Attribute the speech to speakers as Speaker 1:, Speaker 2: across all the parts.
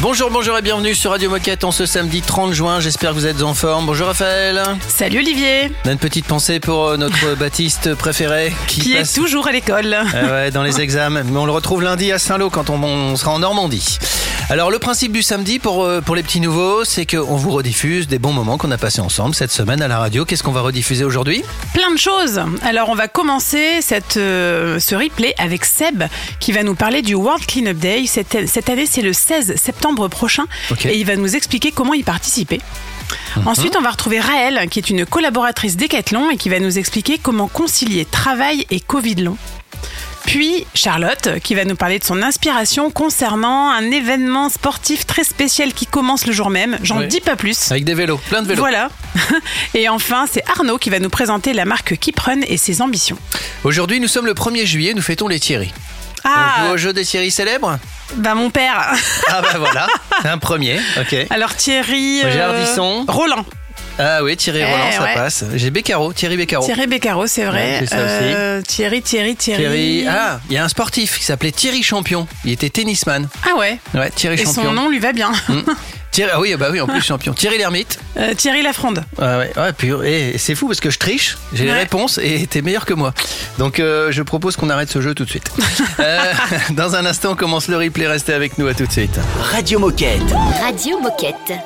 Speaker 1: Bonjour, bonjour et bienvenue sur Radio Moquette en ce samedi 30 juin. J'espère que vous êtes en forme. Bonjour Raphaël.
Speaker 2: Salut Olivier.
Speaker 1: On a une petite pensée pour euh, notre Baptiste préféré
Speaker 2: qui, est toujours à l'école.
Speaker 1: Ah ouais, dans les examens. Mais on le retrouve lundi à Saint-Lô quand on, on sera en Normandie. Alors le principe du samedi pour, euh, pour les petits nouveaux, c'est qu'on vous rediffuse des bons moments qu'on a passés ensemble cette semaine à la radio. Qu'est-ce qu'on va rediffuser aujourd'hui?
Speaker 2: Plein de choses. Alors on va commencer cette, euh, ce replay avec Seb qui va nous parler du World Cleanup Day. Cette, cette année c'est le 16 septembre prochain et il va nous expliquer comment y participer. Ensuite, on va retrouver Raël, qui est une collaboratrice Decathlon et qui va nous expliquer comment concilier travail et Covid long. Puis Charlotte, qui va nous parler de son inspiration concernant un événement sportif très spécial qui commence le jour même. J'en
Speaker 1: Oui.
Speaker 2: dis pas plus.
Speaker 1: Avec des vélos, plein de vélos.
Speaker 2: Voilà. Et enfin, c'est Arnaud qui va nous présenter la marque Kiprun et ses ambitions.
Speaker 1: Aujourd'hui, nous sommes le 1er juillet, nous fêtons les Thierry. On
Speaker 2: Ah,
Speaker 1: joue au jeu des Thierry célèbres
Speaker 2: bah mon père.
Speaker 1: Ah bah voilà, c'est un premier, ok.
Speaker 2: Alors Thierry. euh,
Speaker 1: Roger Ardisson.
Speaker 2: Roland.
Speaker 1: Ah oui, Thierry
Speaker 2: Eh,
Speaker 1: Roland, ça
Speaker 2: ouais.
Speaker 1: passe. J'ai Beccaro, Thierry Beccaro.
Speaker 2: Thierry Beccaro, c'est vrai.
Speaker 1: Ouais, ça.
Speaker 2: Euh, Thierry, Thierry, Thierry.
Speaker 1: Thierry. Ah, il y a un sportif qui s'appelait Thierry Champion. Il était tennisman.
Speaker 2: Ah ouais.
Speaker 1: Ouais, Thierry
Speaker 2: Et
Speaker 1: Champion.
Speaker 2: son nom lui va bien.
Speaker 1: Hmm. Thierry, ah oui, bah oui, en plus champion. Thierry Lhermitte.
Speaker 2: Euh, Thierry Lafronde.
Speaker 1: Ah ouais, ouais, puis eh, c'est fou parce que je triche, j'ai les réponses et t'es meilleur que moi. Donc euh, je propose qu'on arrête ce jeu tout de suite. Euh, dans un instant, on commence le replay. Restez avec nous, à tout de suite.
Speaker 3: Radio Moquette.
Speaker 4: Radio Moquette.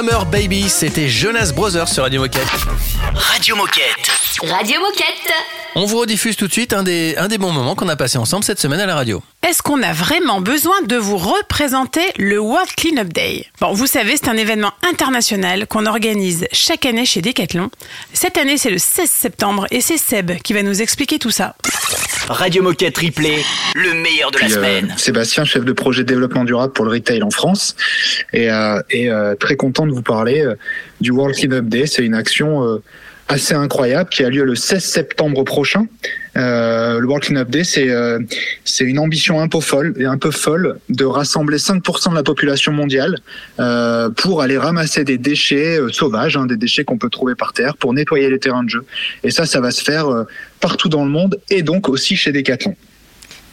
Speaker 5: Summer Baby,
Speaker 1: c'était Jonas Brothers sur Radio Moquette.
Speaker 3: Radio Moquette.
Speaker 4: Radio Moquette.
Speaker 1: On vous rediffuse tout de suite un des, un des bons moments qu'on a passé ensemble cette semaine à la radio.
Speaker 2: Est-ce qu'on a vraiment besoin de vous représenter le World Cleanup Day? Bon, vous savez, c'est un événement international qu'on organise chaque année chez Decathlon. Cette année, c'est le 16 septembre et c'est Seb qui va nous expliquer tout ça.
Speaker 3: Radio Moquette Replay. Le meilleur de la
Speaker 6: Puis, euh,
Speaker 3: semaine.
Speaker 6: Sébastien, chef de projet développement durable pour le retail en France, et, euh, et, euh, très content de vous parler euh, du World Cleanup Day. C'est une action euh, assez incroyable qui a lieu le 16 septembre prochain. Euh, le World Cleanup Day, c'est euh, c'est une ambition un peu folle et un peu folle de rassembler 5% de la population mondiale euh, pour aller ramasser des déchets sauvages, hein, des déchets qu'on peut trouver par terre, pour nettoyer les terrains de jeu. Et ça, ça va se faire partout dans le monde et donc aussi chez Decathlon.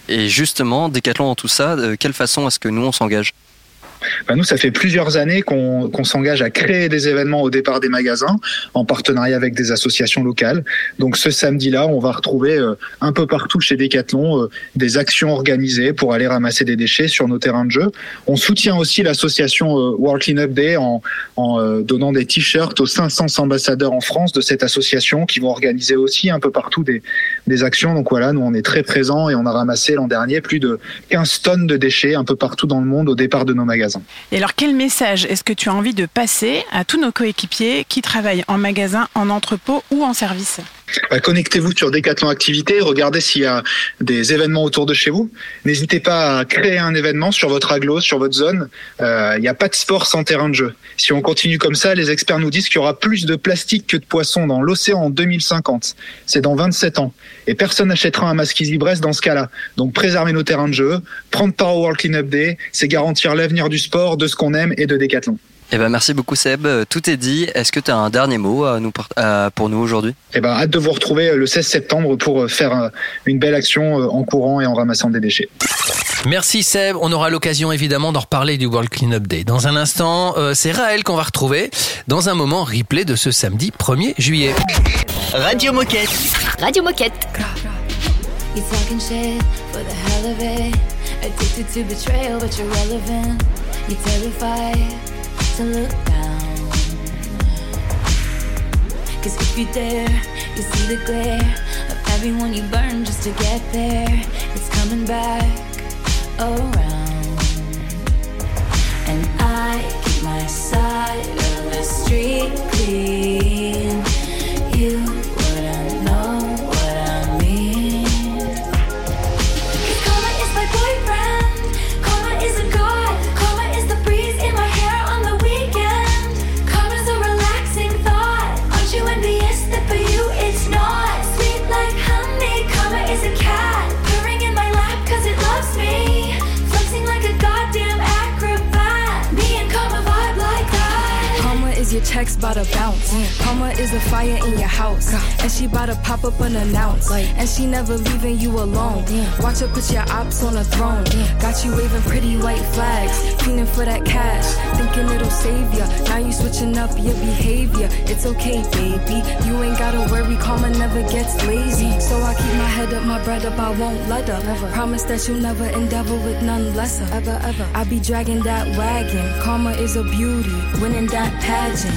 Speaker 7: Et justement, Décathlon dans tout ça, de quelle façon est-ce que nous on s'engage?
Speaker 6: Bah, nous, ça fait plusieurs années qu'on s'engage à créer des événements au départ des magasins en partenariat avec des associations locales. Donc ce samedi-là, on va retrouver euh, un peu partout chez Decathlon euh, des actions organisées pour aller ramasser des déchets sur nos terrains de jeu. On soutient aussi l'association euh, World Cleanup Day en, en donnant des t-shirts aux 500 ambassadeurs en France de cette association qui vont organiser aussi un peu partout des, des actions. Donc voilà, nous on est très présents et on a ramassé l'an dernier plus de 15 tonnes de déchets un peu partout dans le monde au départ de nos magasins.
Speaker 2: Et alors, quel message est-ce que tu as envie de passer à tous nos coéquipiers qui travaillent en magasin, en entrepôt ou en service?
Speaker 6: Bah, Connectez-vous sur Decathlon Activités, regardez s'il y a des événements autour de chez vous. N'hésitez pas à créer un événement sur votre aglo, sur votre zone. Euh, Il n'y a pas de sport sans terrain de jeu. Si on continue comme ça, les experts nous disent qu'il y aura plus de plastique que de poissons dans l'océan en 2050. C'est dans 27 ans. Et personne n'achètera un masque Easy dans ce cas-là. Donc préserver nos terrains de jeu, prendre part au World Cleanup Day, c'est garantir l'avenir du sport, de ce qu'on aime et de Decathlon.
Speaker 7: Eh ben, merci beaucoup Seb, Euh, tout est dit. Est-ce que tu as un dernier mot à nous, part- à- pour nous aujourd'hui?
Speaker 6: Et ben, hâte de vous retrouver le 16 septembre pour euh, faire euh, une belle action euh, en courant et en ramassant des déchets.
Speaker 1: Merci Seb, on aura l'occasion évidemment d'en reparler du World Cleanup Day. Dans un instant, euh, c'est Raël qu'on va retrouver dans un moment replay de ce samedi 1er juillet.
Speaker 8: Radio Moquette.
Speaker 9: Radio Moquette.
Speaker 10: To look down. Cause if you dare, you see the glare of everyone you burn just to get there. It's coming back around. And I keep my side of the street clean.
Speaker 11: Checks bout to bounce. Karma is a fire in your house. And she bout to pop up unannounced. And she never leaving you alone. Watch her put your ops on a throne. Got you waving pretty white flags. Feeling for that cash. Thinking it'll save ya. Now you switching up your behavior. It's okay, baby. You ain't gotta worry. Karma never gets lazy. So I keep my head up, my bread up. I won't let her. Promise that you'll never endeavor with none lesser. Ever, ever. I be dragging that wagon. Karma is a beauty. Winning that pageant.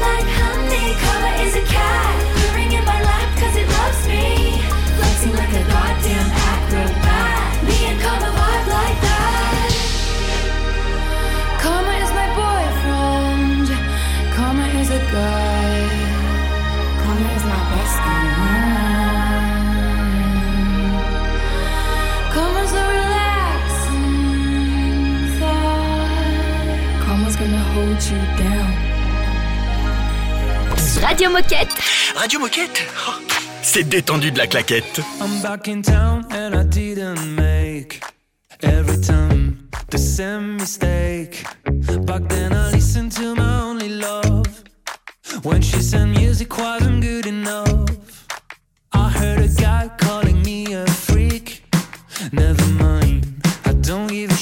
Speaker 10: Like honey come is a goddamn acrobat.
Speaker 11: Hold you down.
Speaker 9: Radio Moquette.
Speaker 8: Radio Moquette. Oh, C'est détendu de la claquette.
Speaker 12: I'm back in town and I didn't make every time the same mistake. Back then I listened to my only love when she said music wasn't good enough. I heard a guy calling me a freak. Never mind, I don't give a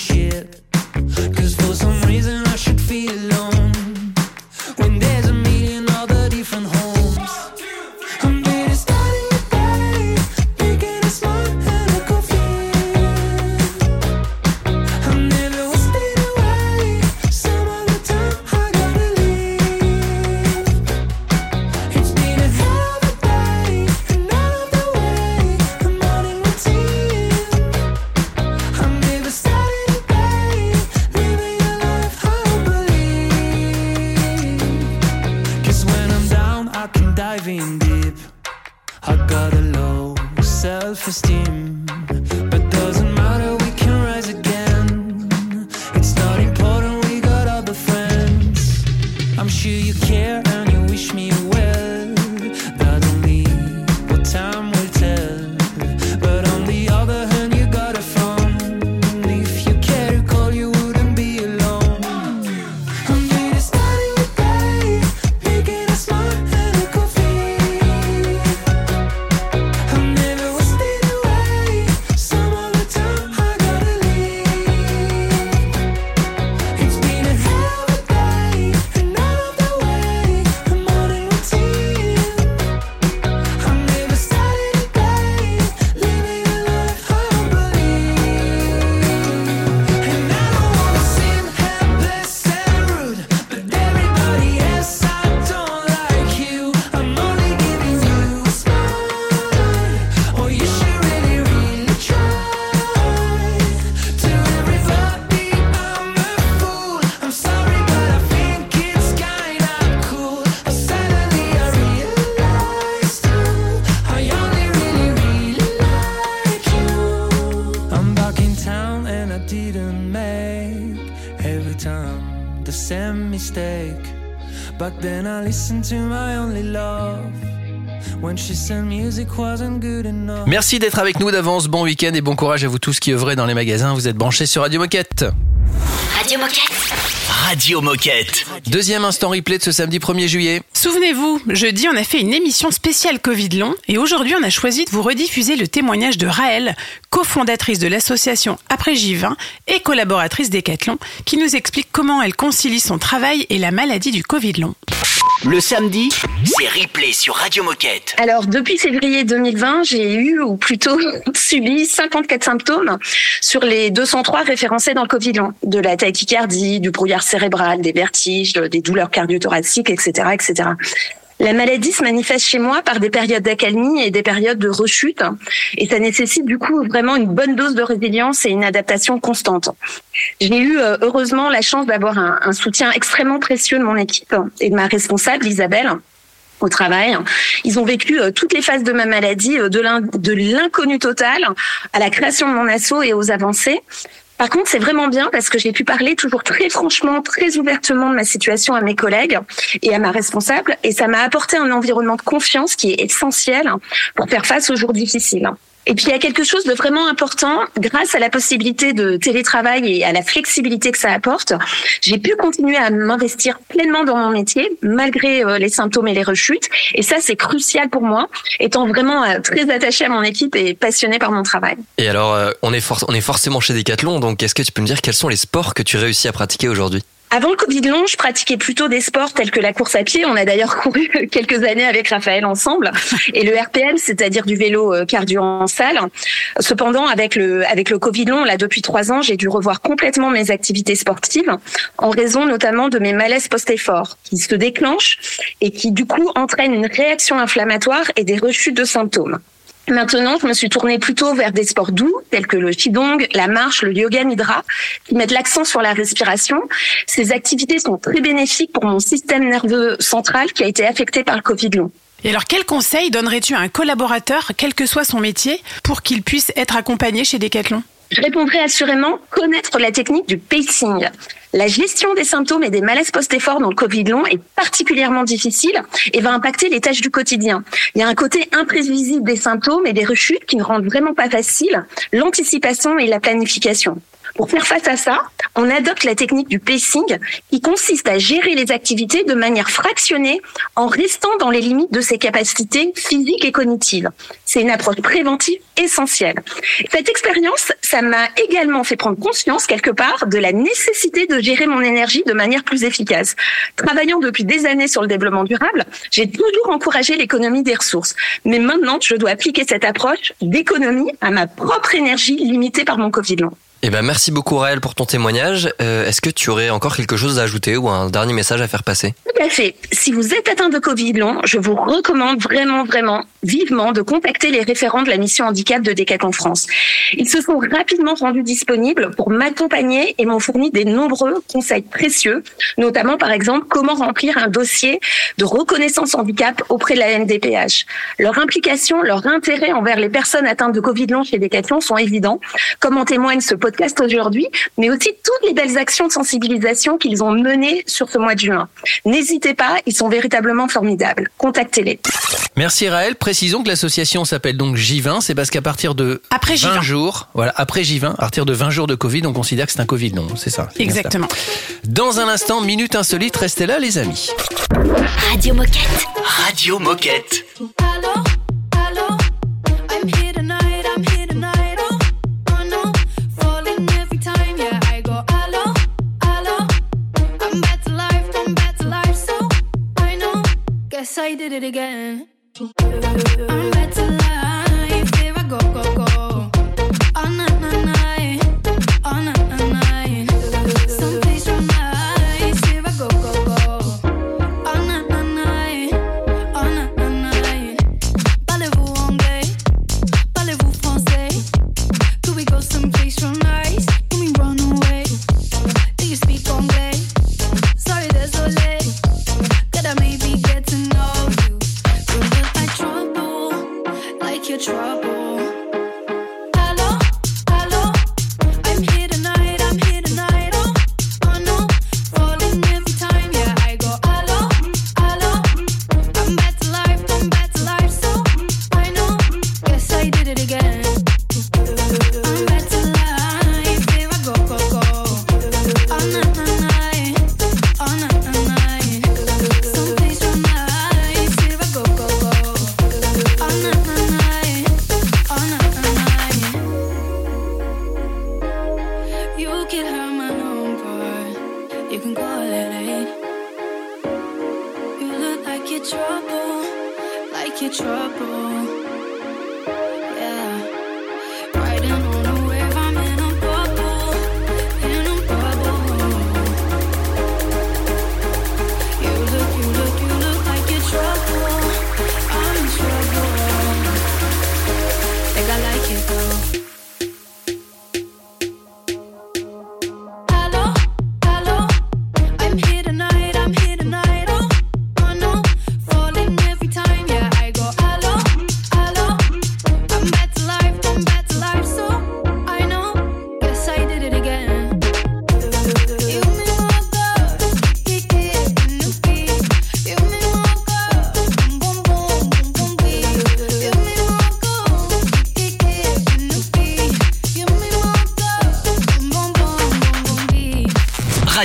Speaker 1: Merci d'être avec nous d'avance. Bon week-end et bon courage à vous tous qui œuvrez dans les magasins. Vous êtes branchés sur Radio Moquette.
Speaker 4: Radio Moquette.
Speaker 3: Radio Moquette.
Speaker 1: Deuxième instant replay de ce samedi 1er juillet.
Speaker 2: Souvenez-vous, jeudi, on a fait une émission spéciale Covid long et aujourd'hui, on a choisi de vous rediffuser le témoignage de Raël, cofondatrice de l'association Après J20 et collaboratrice d'Ecathlon, qui nous explique comment elle concilie son travail et la maladie du Covid long.
Speaker 3: Le samedi, c'est replay sur Radio Moquette.
Speaker 13: Alors, depuis février 2020, j'ai eu, ou plutôt subi, 54 symptômes sur les 203 référencés dans le Covid long. De la tachycardie, du brouillard cérébral, des vertiges, des douleurs cardio-thoraciques, etc., etc. La maladie se manifeste chez moi par des périodes d'accalmie et des périodes de rechute. Et ça nécessite du coup vraiment une bonne dose de résilience et une adaptation constante. J'ai eu euh, heureusement la chance d'avoir un, un soutien extrêmement précieux de mon équipe et de ma responsable Isabelle au travail. Ils ont vécu euh, toutes les phases de ma maladie, euh, de l'in- de l'inconnu total à la création de mon assaut et aux avancées. Par contre, c'est vraiment bien parce que j'ai pu parler toujours très franchement, très ouvertement de ma situation à mes collègues et à ma responsable. Et ça m'a apporté un environnement de confiance qui est essentiel pour faire face aux jours difficiles. Et puis il y a quelque chose de vraiment important, grâce à la possibilité de télétravail et à la flexibilité que ça apporte, j'ai pu continuer à m'investir pleinement dans mon métier, malgré euh, les symptômes et les rechutes. Et ça, c'est crucial pour moi, étant vraiment euh, très attachée à mon équipe et passionnée par mon travail.
Speaker 7: Et alors, euh, on, est on est forcément chez Decathlon, donc est-ce que tu peux me dire quels sont les sports que tu réussis à pratiquer aujourd'hui?
Speaker 13: Avant le Covid long, je pratiquais plutôt des sports tels que la course à pied. On a d'ailleurs couru quelques années avec Raphaël ensemble. Et le RPM, c'est-à-dire du vélo euh, cardio en salle. Cependant, avec le, avec le Covid long, là, depuis trois ans, j'ai dû revoir complètement mes activités sportives en raison notamment de mes malaises post-effort qui se déclenchent et qui, du coup, entraînent une réaction inflammatoire et des rechutes de symptômes. Maintenant, je me suis tournée plutôt vers des sports doux, tels que le qigong, la marche, le yoga nidra, qui mettent l'accent sur la respiration. Ces activités sont très bénéfiques pour mon système nerveux central qui a été affecté par le Covid long.
Speaker 2: Et alors, quel conseil donnerais-tu à un collaborateur, quel que soit son métier, pour qu'il puisse être accompagné chez Decathlon?
Speaker 13: Je répondrai assurément connaître la technique du pacing. La gestion des symptômes et des malaises post-effort dans le Covid long est particulièrement difficile et va impacter les tâches du quotidien. Il y a un côté imprévisible des symptômes et des rechutes qui ne rendent vraiment pas facile l'anticipation et la planification. Pour faire face à ça, on adopte la technique du pacing qui consiste à gérer les activités de manière fractionnée en restant dans les limites de ses capacités physiques et cognitives. C'est une approche préventive essentielle. Cette expérience, ça m'a également fait prendre conscience quelque part de la nécessité de gérer mon énergie de manière plus efficace. Travaillant depuis des années sur le développement durable, j'ai toujours encouragé l'économie des ressources. Mais maintenant, je dois appliquer cette approche d'économie à ma propre énergie limitée par mon Covid long.
Speaker 7: Eh ben, merci beaucoup Raël pour ton témoignage. Euh, Est-ce que tu aurais encore quelque chose à ajouter ou un dernier message à faire passer?
Speaker 13: Tout à fait. Si vous êtes atteint de Covid long, je vous recommande vraiment, vraiment, vivement de contacter les référents de la mission handicap de Decathlon France. Ils se sont rapidement rendus disponibles pour m'accompagner et m'ont fourni des nombreux conseils précieux, notamment par exemple comment remplir un dossier de reconnaissance handicap auprès de la NDPH. Leur implication, leur intérêt envers les personnes atteintes de Covid long chez Decathlon sont évidents, comme en témoigne ce podcast aujourd'hui, mais aussi toutes les belles actions de sensibilisation qu'ils ont menées sur ce mois de juin. N'hésitez pas, ils sont véritablement formidables. Contactez-les.
Speaker 1: Merci Raël. Précisons que l'association s'appelle donc J20. C'est parce qu'à partir de
Speaker 2: Après
Speaker 1: 20
Speaker 2: J20.
Speaker 1: jours, voilà, après J20, à partir de 20 jours de Covid, on considère que c'est un Covid long. C'est ça.
Speaker 2: Exactement.
Speaker 1: Dans un instant, minute insolite, restez là, les amis.
Speaker 4: Radio Moquette.
Speaker 3: Radio Moquette.
Speaker 14: Guess I did it again. I'm to life. Here I go, go, go.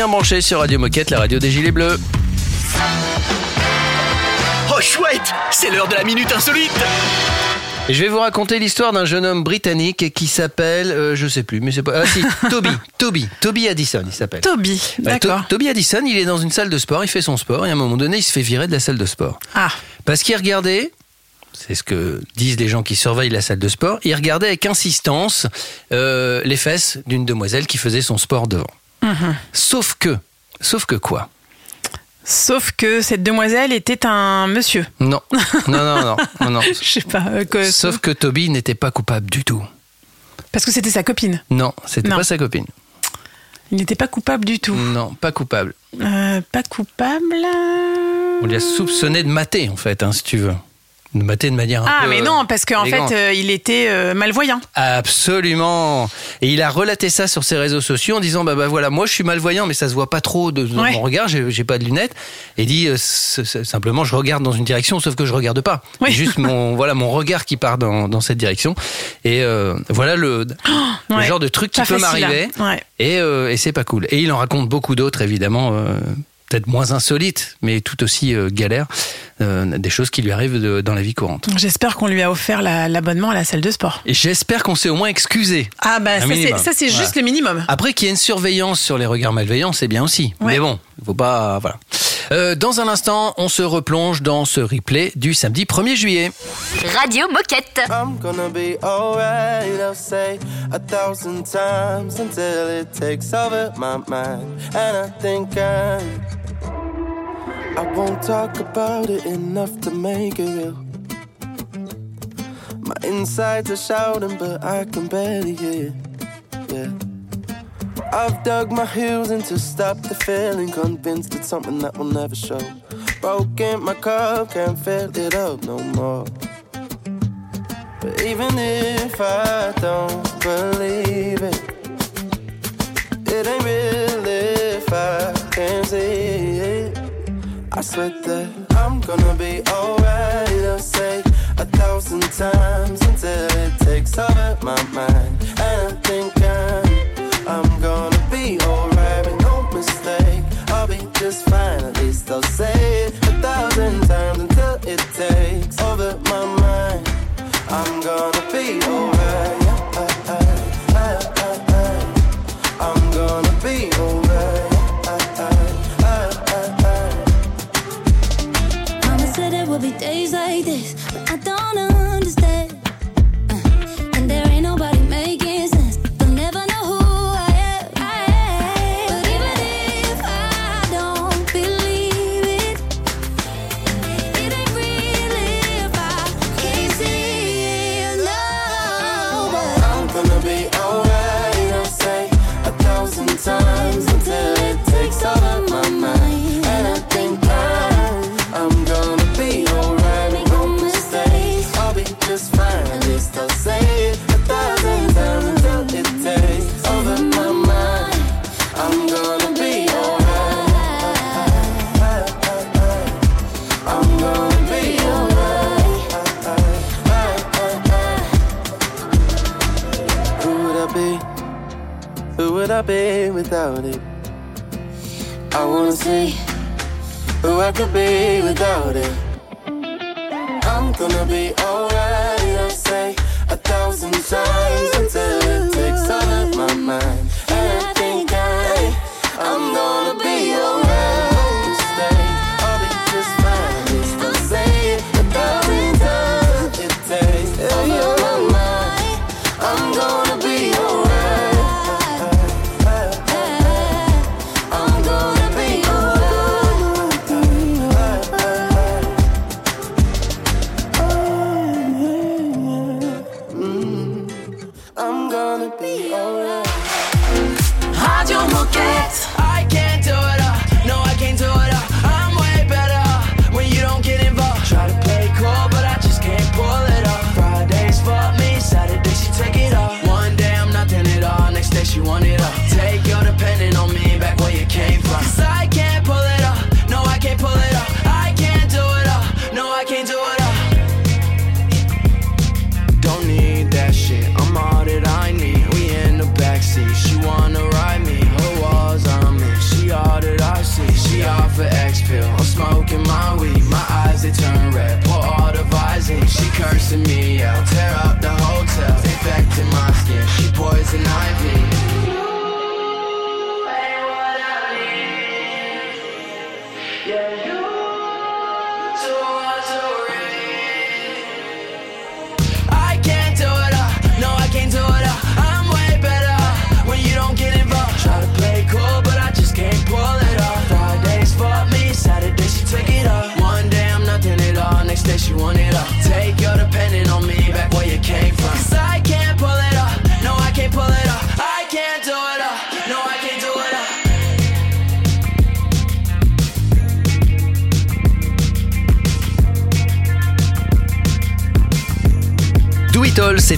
Speaker 1: Bien branchés sur Radio Moquette, la radio des Gilets Bleus.
Speaker 8: Oh chouette C'est l'heure de la minute insolite
Speaker 1: Et je vais vous raconter l'histoire d'un jeune homme britannique qui s'appelle, euh, je sais plus, mais c'est pas. Ah si, Toby, Toby, Toby Addison, il s'appelle.
Speaker 2: Toby,
Speaker 1: To-
Speaker 2: d'accord.
Speaker 1: Toby Addison, il est dans une salle de sport, il fait son sport, et à un moment donné, il se fait virer de la salle de sport.
Speaker 2: Ah,
Speaker 1: Parce qu'il regardait, c'est ce que disent les gens qui surveillent la salle de sport, il regardait avec insistance euh, les fesses d'une demoiselle qui faisait son sport devant.
Speaker 2: Mhm.
Speaker 1: Sauf que, sauf que quoi?
Speaker 2: Sauf que cette demoiselle était un monsieur.
Speaker 1: Non, non, non, non, non, non.
Speaker 2: Je sais pas. euh, que-
Speaker 1: Sauf que Toby n'était pas coupable du tout.
Speaker 2: Parce que c'était sa copine.
Speaker 1: Non, c'était pas sa copine.
Speaker 2: Il n'était pas coupable du tout.
Speaker 1: Non, pas coupable.
Speaker 2: Euh, pas coupable.
Speaker 1: On lui a soupçonné de mater, en fait, hein, si tu veux. De mater de manière un
Speaker 2: Ah,
Speaker 1: peu,
Speaker 2: mais non, parce qu'en fait, euh, il était euh, malvoyant.
Speaker 1: Absolument. Et il a relaté ça sur ses réseaux sociaux en disant bah, bah voilà, moi je suis malvoyant, mais ça se voit pas trop de, dans
Speaker 2: Ouais.
Speaker 1: mon regard, j'ai pas de lunettes. Et il dit euh, simplement je regarde dans une direction, sauf que je regarde pas.
Speaker 2: Oui.
Speaker 1: Juste mon voilà mon regard qui part dans, dans cette direction. Et voilà le, le
Speaker 2: ouais.
Speaker 1: genre de truc qui
Speaker 2: Pas
Speaker 1: peut m'arriver.
Speaker 2: hein. Ouais.
Speaker 1: Et, et c'est pas cool. Et il en raconte beaucoup d'autres, évidemment, peut-être moins insolites, mais tout aussi euh, galères, euh, des choses qui lui arrivent de- dans la vie courante.
Speaker 2: J'espère qu'on lui a offert la- l'abonnement à la salle de sport.
Speaker 1: Et j'espère qu'on s'est au moins excusé.
Speaker 2: Ah, bah, ça, c'est- juste le minimum.
Speaker 1: Après qu'il y ait une surveillance sur les regards malveillants, c'est bien aussi.
Speaker 2: Ouais.
Speaker 1: Mais bon, il faut pas. Voilà. Euh, dans un instant, on se replonge dans ce replay du samedi 1er juillet.
Speaker 15: Radio Moquette.
Speaker 16: I'm gonna be alright, I'll say a thousand times until it takes over my mind. And I think I, I won't talk about it enough to make it real. My insides are shouting, but I can barely hear. Yeah. I've dug my heels in to stop the feeling, convinced it's something that will never show. Broken my cup, can't fill it up no more. But even if I don't believe it, it ain't real if I can't see it. I swear that I'm gonna be alright. I'll say a thousand times until it takes over my mind. And I think I'm, I'm gonna be alright, but no mistake. I'll be just fine, at least I'll say it a thousand times until it takes over my mind. I'm gonna be alright.
Speaker 17: This,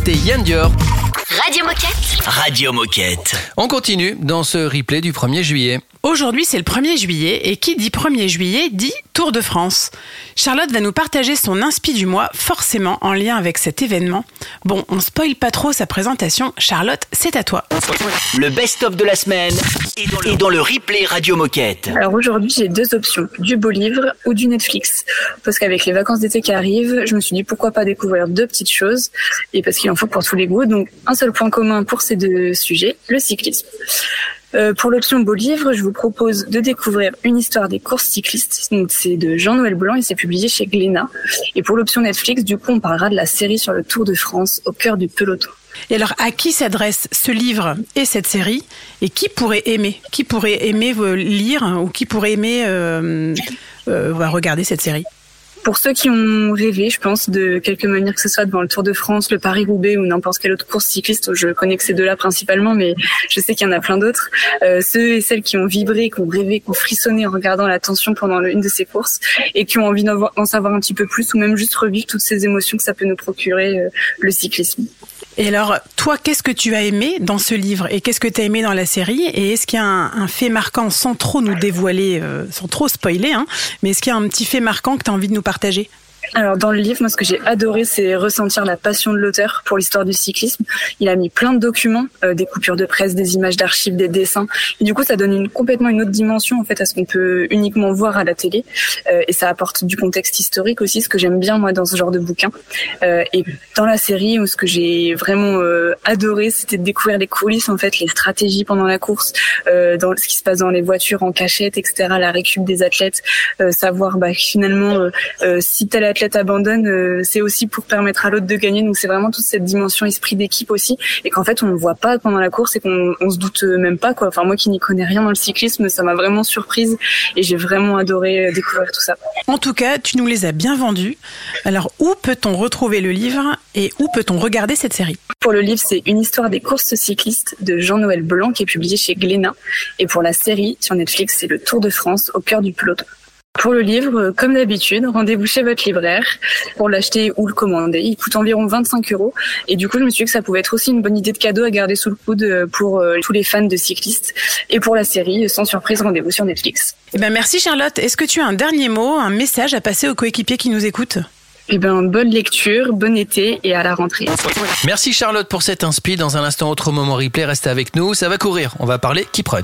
Speaker 1: c'était Yann Dior.
Speaker 15: Radio Moquette.
Speaker 8: Radio Moquette.
Speaker 1: On continue dans ce replay du 1er juillet.
Speaker 2: Aujourd'hui, c'est le 1er juillet et qui dit 1er juillet dit Tour de France. Charlotte va nous partager son inspi du mois, forcément en lien avec cet événement. Bon, on spoil pas trop sa présentation. Charlotte, c'est à toi.
Speaker 8: Le best-of de la semaine est dans le replay Radio Moquette.
Speaker 18: Alors aujourd'hui, j'ai deux options, du beau livre ou du Netflix. Parce qu'avec les vacances d'été qui arrivent, je me suis dit pourquoi pas découvrir deux petites choses, et parce qu'il en faut pour tous les goûts. Donc un seul point commun pour ces deux sujets, le cyclisme. Euh, pour l'option beau livre, je vous propose de découvrir une histoire des courses cyclistes. Donc c'est de Jean-Noël Blanc et c'est publié chez Glénat. Et pour l'option Netflix, du coup, on parlera de la série sur le Tour de France au cœur du peloton.
Speaker 2: Et alors, à qui s'adresse ce livre et cette série? Et qui pourrait aimer? Qui pourrait aimer euh, lire ou qui pourrait aimer euh, euh, regarder cette série?
Speaker 18: Pour ceux qui ont rêvé, je pense, de quelque manière que ce soit devant le Tour de France, le Paris-Roubaix ou n'importe quelle autre course cycliste, je connais que ces deux-là principalement, mais je sais qu'il y en a plein d'autres. Euh, ceux et celles qui ont vibré, qui ont rêvé, qui ont frissonné en regardant la tension pendant une de ces courses et qui ont envie d'en savoir un petit peu plus ou même juste revivre toutes ces émotions que ça peut nous procurer euh, le cyclisme.
Speaker 2: Et alors, toi, qu'est-ce que tu as aimé dans ce livre et qu'est-ce que tu as aimé dans la série Et est-ce qu'il y a un, fait marquant, sans trop nous dévoiler, euh, sans trop spoiler, hein, mais est-ce qu'il y a un petit fait marquant que tu as envie de nous partager?
Speaker 18: Alors dans le livre, moi ce que j'ai adoré, c'est ressentir la passion de l'auteur pour l'histoire du cyclisme. Il a mis plein de documents, euh, des coupures de presse, des images d'archives, des dessins. Et du coup, ça donne une, complètement une autre dimension en fait à ce qu'on peut uniquement voir à la télé. Euh, et ça apporte du contexte historique aussi, ce que j'aime bien moi dans ce genre de bouquin. Euh, et dans la série, où ce que j'ai vraiment euh, adoré, c'était de découvrir les coulisses en fait, les stratégies pendant la course, euh, dans ce qui se passe dans les voitures en cachette, etc. La récup des athlètes, euh, savoir bah, finalement si tel athlète abandonne, euh, c'est aussi pour permettre à l'autre de gagner. Donc c'est vraiment toute cette dimension esprit d'équipe aussi, et qu'en fait on ne voit pas pendant la course et qu'on on se doute même pas quoi. Enfin moi qui n'y connais rien dans le cyclisme, ça m'a vraiment surprise et j'ai vraiment adoré euh, découvrir tout ça.
Speaker 2: En tout cas, tu nous les as bien vendus. Alors, où peut-on retrouver le livre et où peut-on regarder cette série?
Speaker 18: Pour le livre, c'est une histoire des courses cyclistes de Jean-Noël Blanc qui est publié chez Glénat. Et pour la série sur Netflix, c'est le Tour de France au cœur du peloton. Pour le livre, euh, comme d'habitude, rendez-vous chez votre libraire pour l'acheter ou le commander. Il coûte environ 25 euros. Et du coup, je me suis dit que ça pouvait être aussi une bonne idée de cadeau à garder sous le coude euh, pour euh, tous les fans de cyclistes. Et pour la série, sans surprise, rendez-vous sur Netflix.
Speaker 2: Eh ben, merci Charlotte. Est-ce que tu as un dernier mot, un message à passer aux coéquipiers qui nous écoutent?
Speaker 18: Eh ben, bonne lecture, bon été et à la rentrée.
Speaker 1: Merci Charlotte pour cet inspi. Dans un instant, autre moment replay, restez avec nous. Ça va courir. On va parler Keep Run.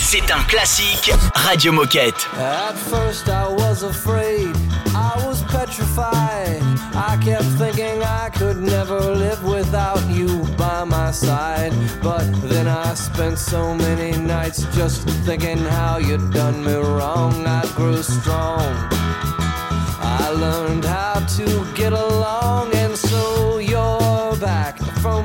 Speaker 8: C'est un classique Radio Moquette.
Speaker 19: At first I was afraid, I was petrified. I kept thinking I could never live without you by my side. But then I spent so many nights just thinking how you'd done me wrong. I grew strong. I learned how to get along, and so you're back from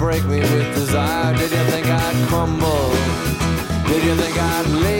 Speaker 19: Break me with desire? Did you think I'd crumble? Did you think I'd lay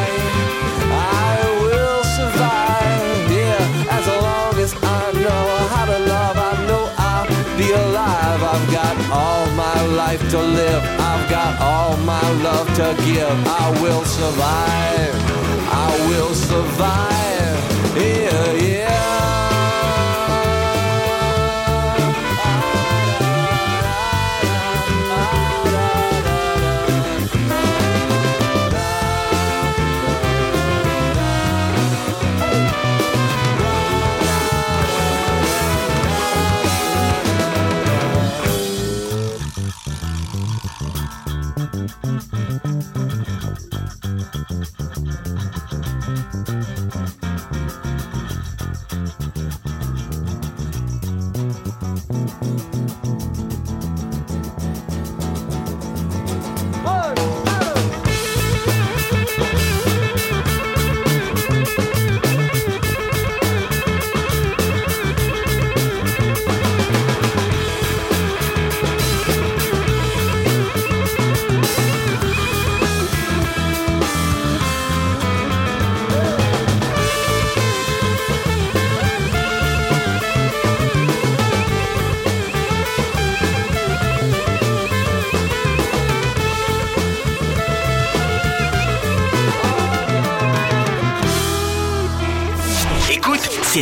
Speaker 19: life to live. I've got all my love to give. I will survive. I will survive.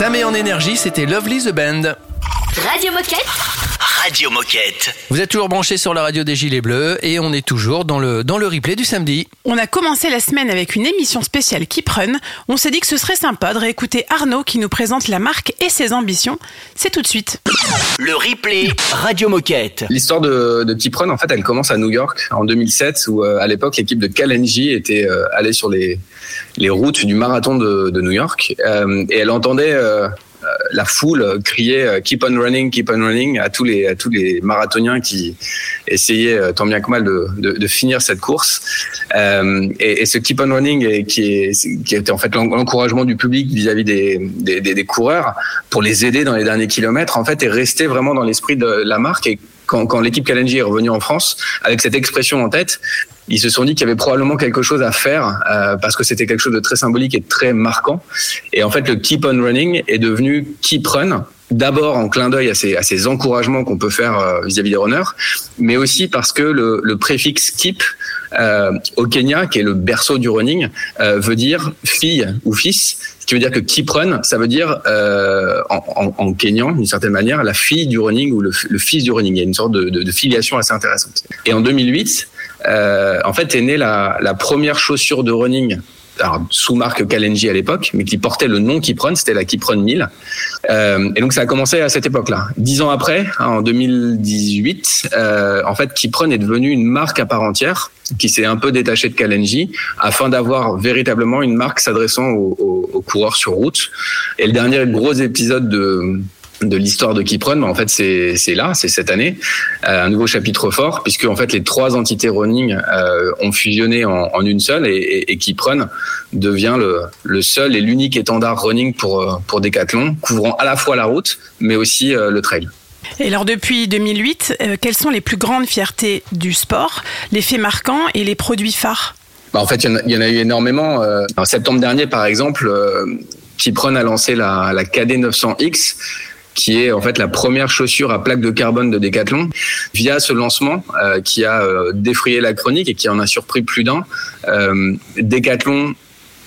Speaker 1: Ça met en énergie, c'était Lovely the Band.
Speaker 15: Radio Moquette.
Speaker 8: Radio Moquette.
Speaker 1: Vous êtes toujours branchés sur la radio des Gilets Bleus et on est toujours dans le, dans le replay du samedi.
Speaker 2: On a commencé la semaine avec une émission spéciale Keep Run. On s'est dit que ce serait sympa de réécouter Arnaud qui nous présente la marque et ses ambitions. C'est tout de suite.
Speaker 8: Le replay Radio Moquette.
Speaker 20: L'histoire de, de Keep Run, en fait, elle commence à New York en 2007, où euh, à l'époque l'équipe de Kalenji était euh, allée sur les, les routes du marathon de, de New York euh, et elle entendait la foule crier euh, Keep on running, keep on running à tous les à tous les marathoniens qui essayaient euh, tant bien que mal de, de, finir cette course. Euh, et, ce Keep on running, qui est qui était en fait l'en- l'encouragement du public vis-à-vis des, des, coureurs pour les aider dans les derniers kilomètres, en fait, est resté vraiment dans l'esprit de la marque. Quand, quand l'équipe Kalenji est revenue en France avec cette expression en tête, ils se sont dit qu'il y avait probablement quelque chose à faire euh, parce que c'était quelque chose de très symbolique et de très marquant. Et en fait, le Keep on Running est devenu Keep Run. D'abord en clin d'œil à ces, à ces encouragements qu'on peut faire euh, vis-à-vis des runners, mais aussi parce que le, le préfixe keep euh, au Kenya, qui est le berceau du running, euh, veut dire fille ou fils. Ce qui veut dire que keep run, ça veut dire euh, en, en, en kenyan, d'une certaine manière, la fille du running ou le, le fils du running. Il y a une sorte de, de, de filiation assez intéressante. Et en 2008, euh, en fait, est née la, la première chaussure de running alors, sous marque Kalenji à l'époque, mais qui portait le nom Keep Run, c'était la Keep Run 1000. Euh, et donc ça a commencé à cette époque-là. Dix ans après, hein, en 2018, euh, en fait, Keep Run est devenu une marque à part entière qui s'est un peu détachée de Kalenji afin d'avoir véritablement une marque s'adressant aux coureurs sur route. Et le dernier gros épisode de de l'histoire de Keep Run, mais en fait c'est c'est là, c'est cette année, euh, un nouveau chapitre fort puisque en fait les trois entités running euh, ont fusionné en, en une seule et, et, et devient le, le seul et l'unique étendard running pour euh, pour Decathlon, couvrant à la fois la route mais aussi euh, le trail.
Speaker 2: Et alors depuis 2008, euh, quelles sont les plus grandes fiertés du sport, les faits marquants et les produits phares?
Speaker 20: Bah, en fait, il y en a- il y, en a eu énormément. Euh, En septembre dernier, par exemple, euh, Keep Run a lancé la, la KD 900X, qui est en fait la première chaussure à plaque de carbone de Decathlon. Via ce lancement, euh, qui a euh, défrayé la chronique et qui en a surpris plus d'un, euh, Decathlon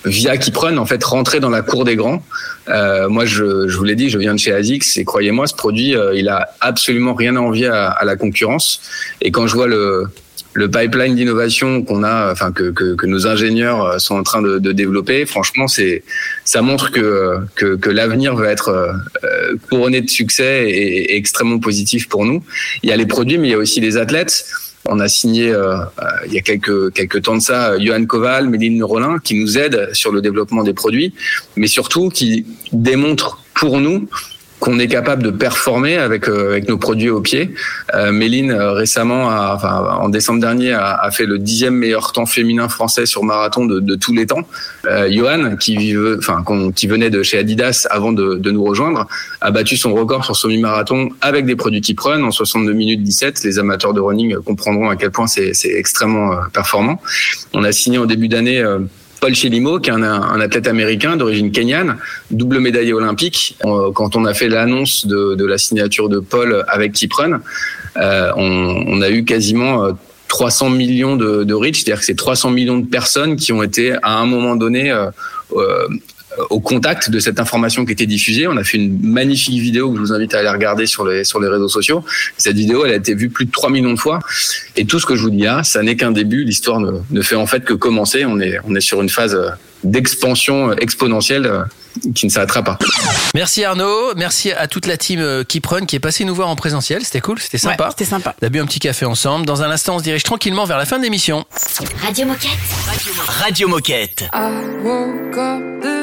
Speaker 20: via Keep Run, en fait, rentrer dans la cour des grands. Moi, je, vous l'ai dit, je viens de chez ASICS et croyez-moi, ce produit, il a absolument rien à envier à, à la concurrence. Et quand je vois le, le pipeline d'innovation qu'on a, enfin que, que, que nos ingénieurs euh, sont en train de, de développer, franchement, c'est ça montre que que, que l'avenir va être euh, euh, couronné de succès et, extrêmement positif pour nous. Il y a les produits, mais il y a aussi les athlètes. On a signé euh, il y a quelques quelques temps de ça Johan Koval, Méline Rollin qui nous aident sur le développement des produits, mais surtout qui démontrent pour nous qu'on est capable de performer avec euh, avec nos produits au pied. Euh, Méline euh, récemment, enfin en décembre dernier, a, a fait le dixième meilleur temps féminin français sur marathon de, de tous les temps. Johan, qui veut, enfin qui venait de chez Adidas avant de, de nous rejoindre, a battu son record sur semi-marathon avec des produits Keep Run en 62 minutes 17. Les amateurs de running comprendront à quel point c'est extrêmement performant. On a signé en début d'année. Euh, Paul Chelimo, qui est un, athlète américain d'origine kenyane, double médaillé olympique. Euh, Quand on a fait l'annonce de, la signature de Paul avec Keep Run, euh, on, a eu quasiment euh, 300 millions de, de reach, c'est-à-dire que c'est 300 millions de personnes qui ont été à un moment donné euh, euh, au contact de cette information qui était diffusée. On a fait une magnifique vidéo que je vous invite à aller regarder sur les, sur les réseaux sociaux. Cette vidéo, elle a été vue plus de 3 millions de fois. Et tout ce que je vous dis là, ça n'est qu'un début. L'histoire ne, ne fait en fait que commencer. On est, on est sur une phase euh, d'expansion euh, exponentielle euh, qui ne s'arrêtera pas.
Speaker 1: Merci Arnaud, merci à toute la team euh, Keep Run qui est passée nous voir en présentiel, c'était cool, c'était sympa.
Speaker 2: Ouais, c'était sympa.
Speaker 1: On a bu un petit café ensemble. Dans un instant, on se dirige tranquillement vers la fin de l'émission.
Speaker 15: Radio Moquette.
Speaker 8: Radio Moquette.
Speaker 21: I woke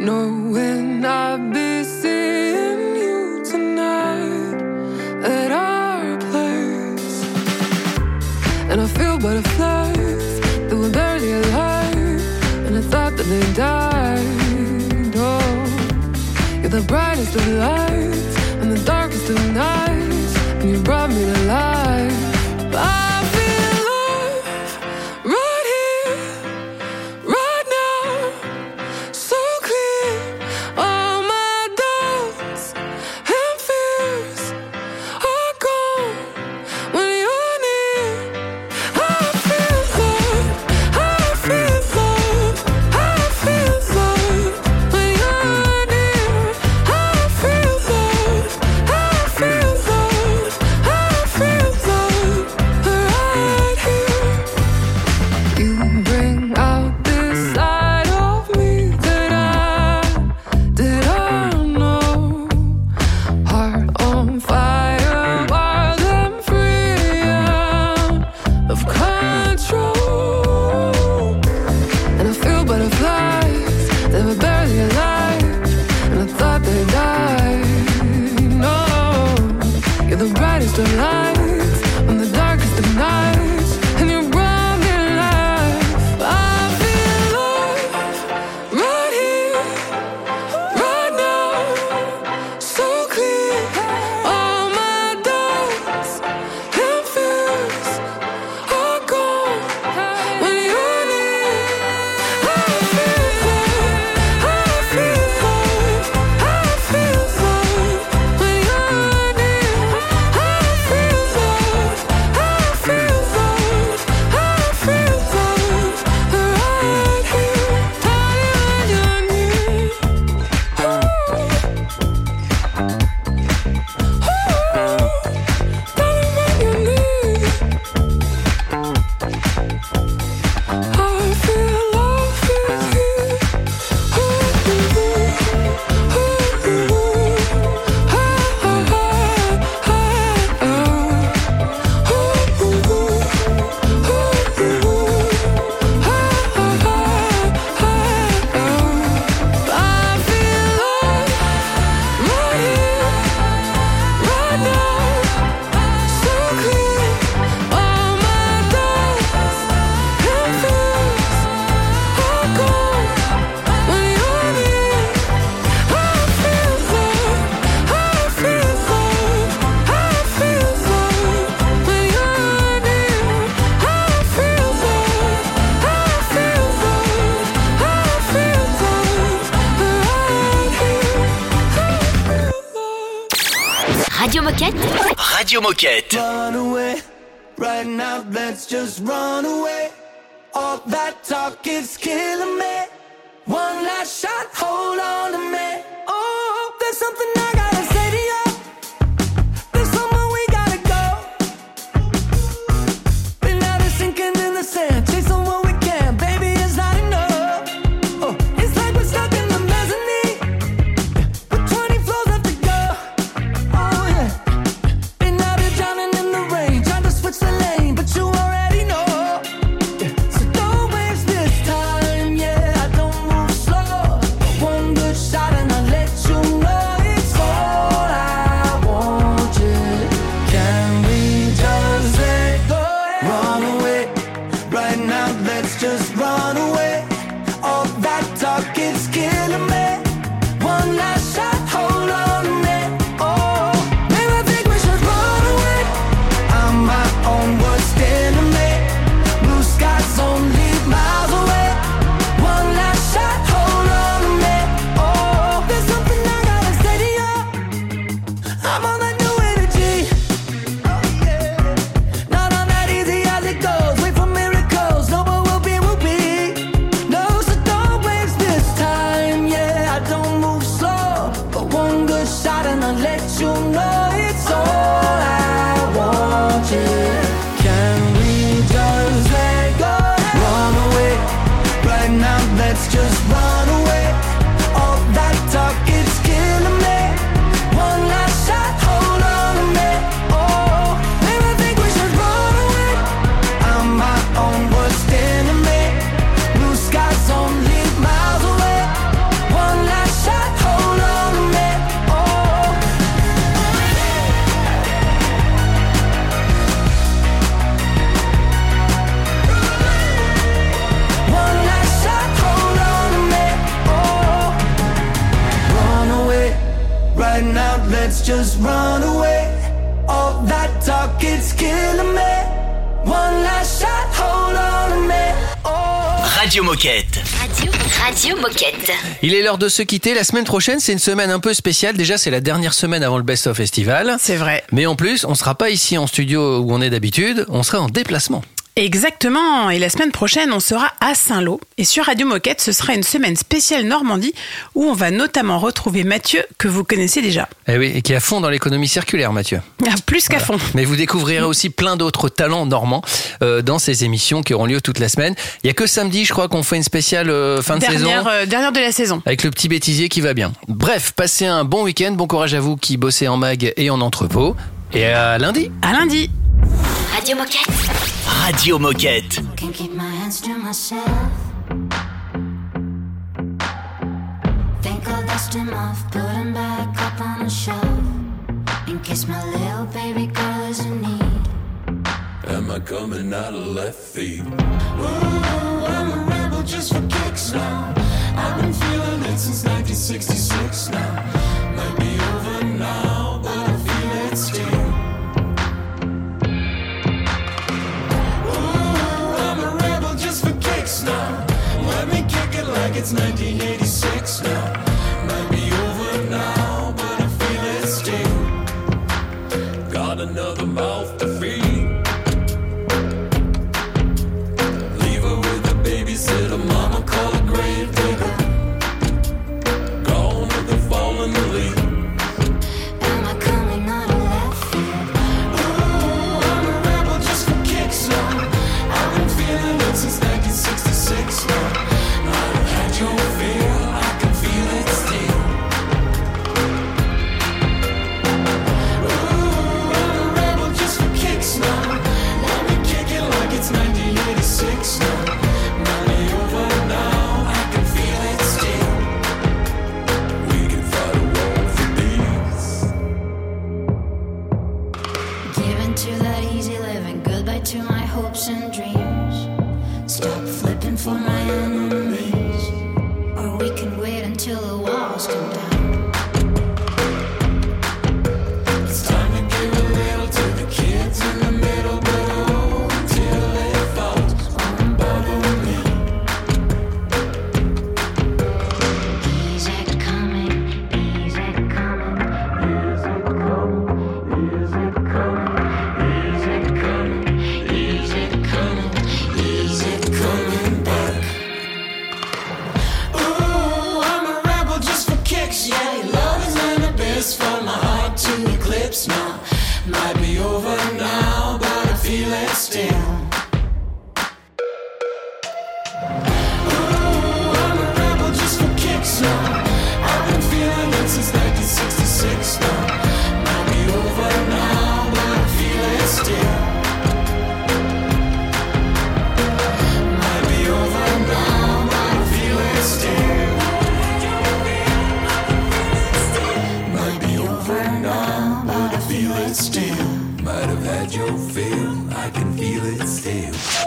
Speaker 21: knowing I'd be seeing you tonight at our place. And I feel butterflies that were barely alive, and I thought that they died. Oh, you're the brightest of lights and the darkest of nights, and you brought me to life.
Speaker 4: Moquette.
Speaker 3: Radio Moquette.
Speaker 19: Run away. Right now, let's just run away. All that talk is killing me. One last shot, hold on to me. Oh, there's something Let's just run away. Just run away. All that talk it's killing me. One last shot, hold on a minute. Oh.
Speaker 3: Radio Moquette.
Speaker 4: Radio, Radio Moquette.
Speaker 1: Il est l'heure de se quitter. La semaine prochaine, c'est une semaine un peu spéciale. Déjà, c'est la dernière semaine avant le Best of Festival.
Speaker 2: C'est vrai.
Speaker 1: Mais en plus, on sera pas ici en studio où on est d'habitude. On sera en déplacement.
Speaker 2: Exactement. Et la semaine prochaine, on sera à Saint-Lô. Et sur Radio Moquette, ce sera une semaine spéciale Normandie où on va notamment retrouver Mathieu, que vous connaissez déjà.
Speaker 1: Eh oui, et qui est à fond dans l'économie circulaire, Mathieu.
Speaker 2: Ah, Plus qu'à fond.
Speaker 1: Mais vous découvrirez aussi plein d'autres talents normands euh, dans ces émissions qui auront lieu toute la semaine. Il y a que samedi, je crois, qu'on fait une spéciale euh, fin de saison.
Speaker 2: Dernière, euh, dernière de la saison.
Speaker 1: Avec le petit bêtisier qui va bien. Bref, passez un bon week-end. Bon courage à vous qui bossez en mag et en entrepôt. Et à lundi.
Speaker 2: À lundi.
Speaker 4: Radio Moquette.
Speaker 3: Radio Moquette.
Speaker 16: Can't keep my hands to myself. Think I'll dust him off, put him back up on the shelf. In case my little baby girl is in need.
Speaker 12: Am I coming out of left field? Ooh, I'm a rebel just for kicks now. I've been feeling it since 1966 now. Might be Ведь на диете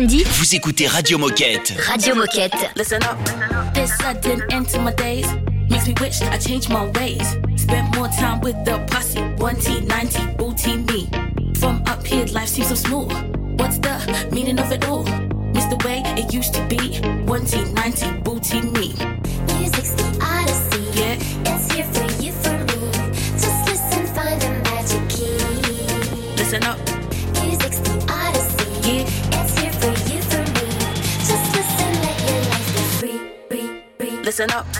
Speaker 15: samedi.
Speaker 8: Vous écoutez Radio Moquette.
Speaker 15: Radio Moquette.
Speaker 22: Listen up. This sudden end to my days makes me wish I changed my ways. Spent more time with the posse. 1T, booty me. From up here, life seems so small. What's the meaning of it all? Miss the way it used to be. 1T, booty me.
Speaker 17: Music's the odyssey.
Speaker 22: Yeah.
Speaker 17: It's here for you, for me. Just listen, find magic key.
Speaker 22: Listen up.
Speaker 17: listen
Speaker 22: up.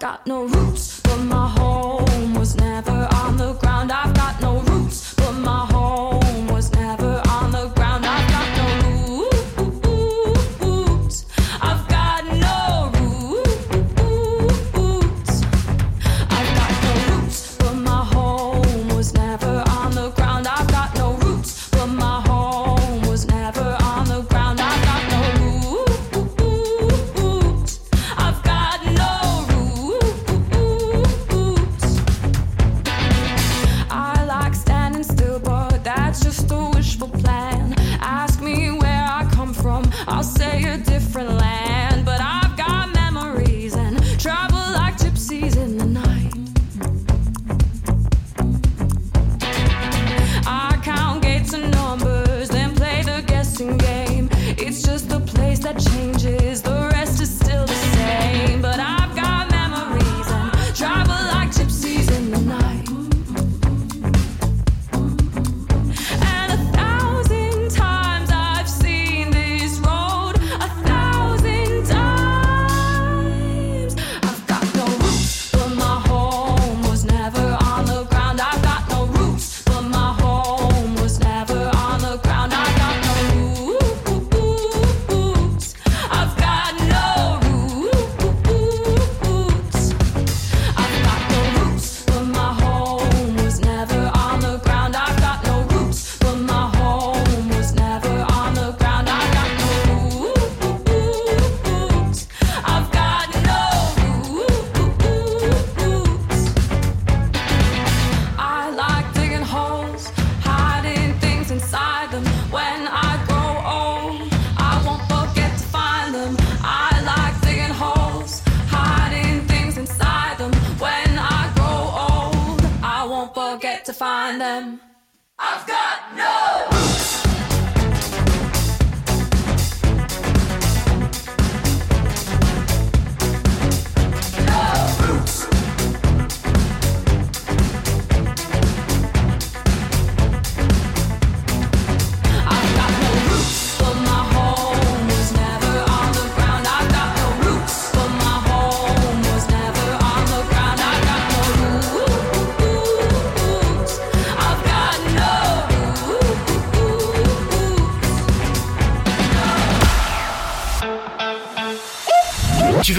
Speaker 14: got no
Speaker 3: rules.